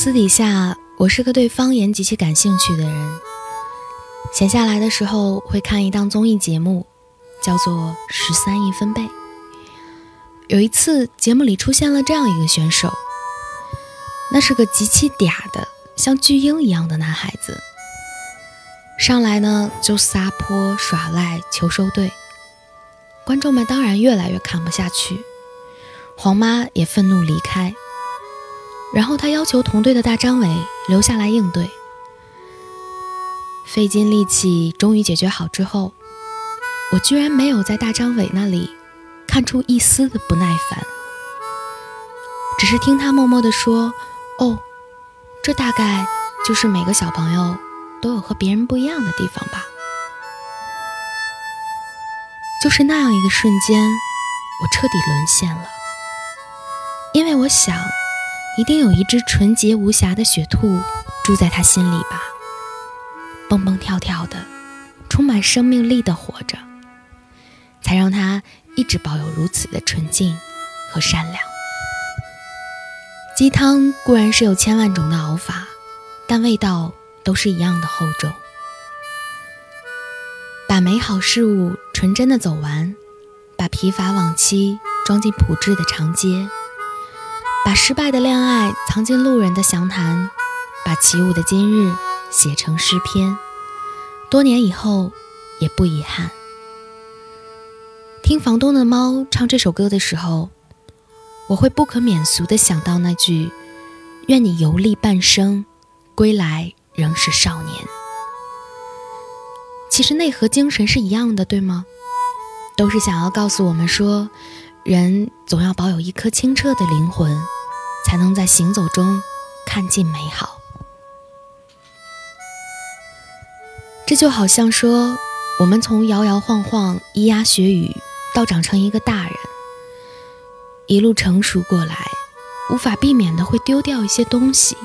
私底下，我是个对方言极其感兴趣的人。闲下来的时候，会看一档综艺节目，叫做《十三亿分贝》。有一次，节目里出现了这样一个选手，那是个极其嗲的，像巨婴一样的男孩子。上来呢，就撒泼耍赖求收队，观众们当然越来越看不下去，黄妈也愤怒离开。然后他要求同队的大张伟留下来应对。费尽力气，终于解决好之后，我居然没有在大张伟那里看出一丝的不耐烦，只是听他默默地说：“哦，这大概就是每个小朋友都有和别人不一样的地方吧。”就是那样一个瞬间，我彻底沦陷了，因为我想。一定有一只纯洁无瑕的雪兔住在他心里吧，蹦蹦跳跳的，充满生命力的活着，才让他一直保有如此的纯净和善良。鸡汤固然是有千万种的熬法，但味道都是一样的厚重。把美好事物纯真的走完，把疲乏往期装进朴质的长街。把失败的恋爱藏进路人的详谈，把起舞的今日写成诗篇，多年以后也不遗憾。听房东的猫唱这首歌的时候，我会不可免俗地想到那句：“愿你游历半生，归来仍是少年。”其实内核精神是一样的，对吗？都是想要告诉我们说，人总要保有一颗清澈的灵魂。才能在行走中看尽美好。这就好像说，我们从摇摇晃晃、咿呀学语到长成一个大人，一路成熟过来，无法避免的会丢掉一些东西。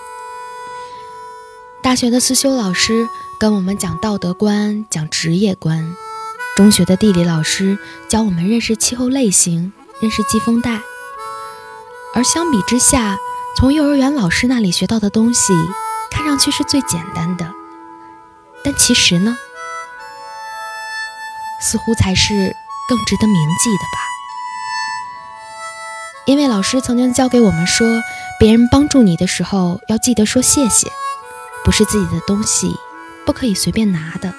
大学的思修老师跟我们讲道德观、讲职业观；中学的地理老师教我们认识气候类型、认识季风带。而相比之下，从幼儿园老师那里学到的东西，看上去是最简单的，但其实呢，似乎才是更值得铭记的吧。因为老师曾经教给我们说，别人帮助你的时候要记得说谢谢，不是自己的东西不可以随便拿的。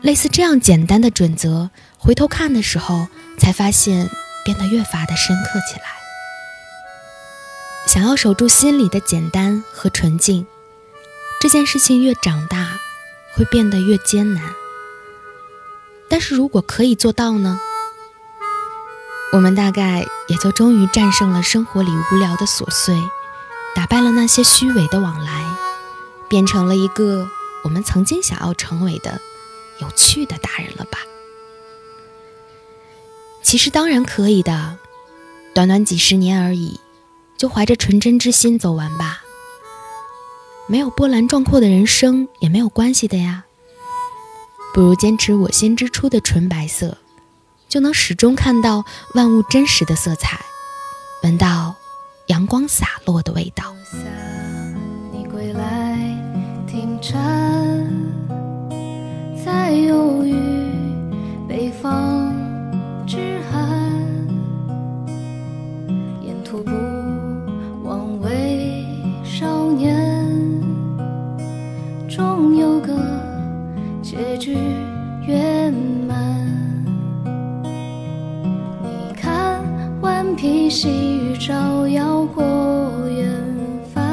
类似这样简单的准则，回头看的时候才发现。变得越发的深刻起来。想要守住心里的简单和纯净，这件事情越长大，会变得越艰难。但是如果可以做到呢？我们大概也就终于战胜了生活里无聊的琐碎，打败了那些虚伪的往来，变成了一个我们曾经想要成为的有趣的大人了吧？其实当然可以的，短短几十年而已，就怀着纯真之心走完吧。没有波澜壮阔的人生也没有关系的呀。不如坚持我心之初的纯白色，就能始终看到万物真实的色彩，闻到阳光洒落的味道。你归来停披细雨照耀过远帆，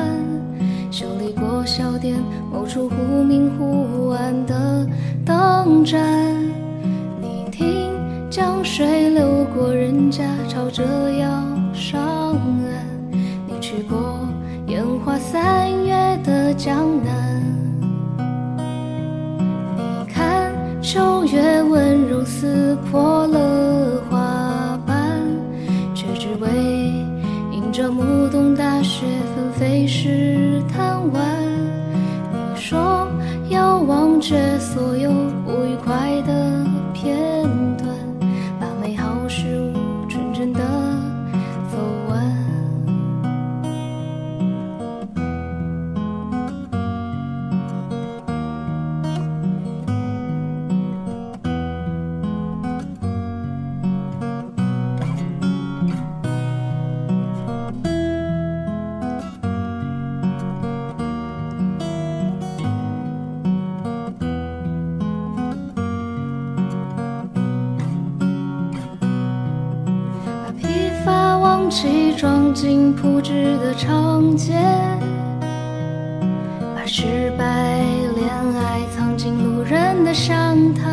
修理过小店某处忽明忽暗的灯盏。你听江水流过人家，朝着要上岸。你去过烟花三月的江南。你看秋月温柔撕破了着暮冬大雪纷飞时贪玩。你说要忘却所有不愉快的片西装进铺纸的长街，把失败恋爱藏进路人的详谈，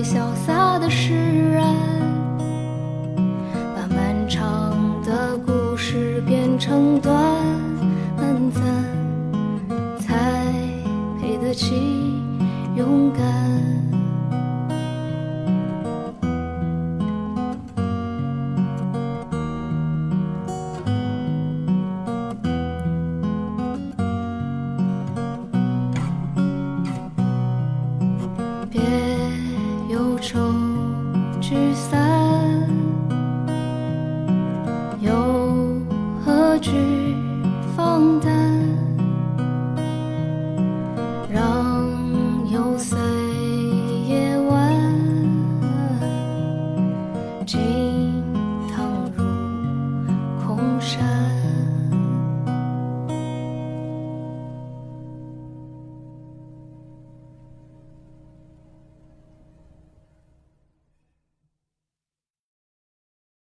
最潇洒的释然，把漫长的故事变成短暂，才配得起勇敢。放胆让有岁夜晚静躺入空山。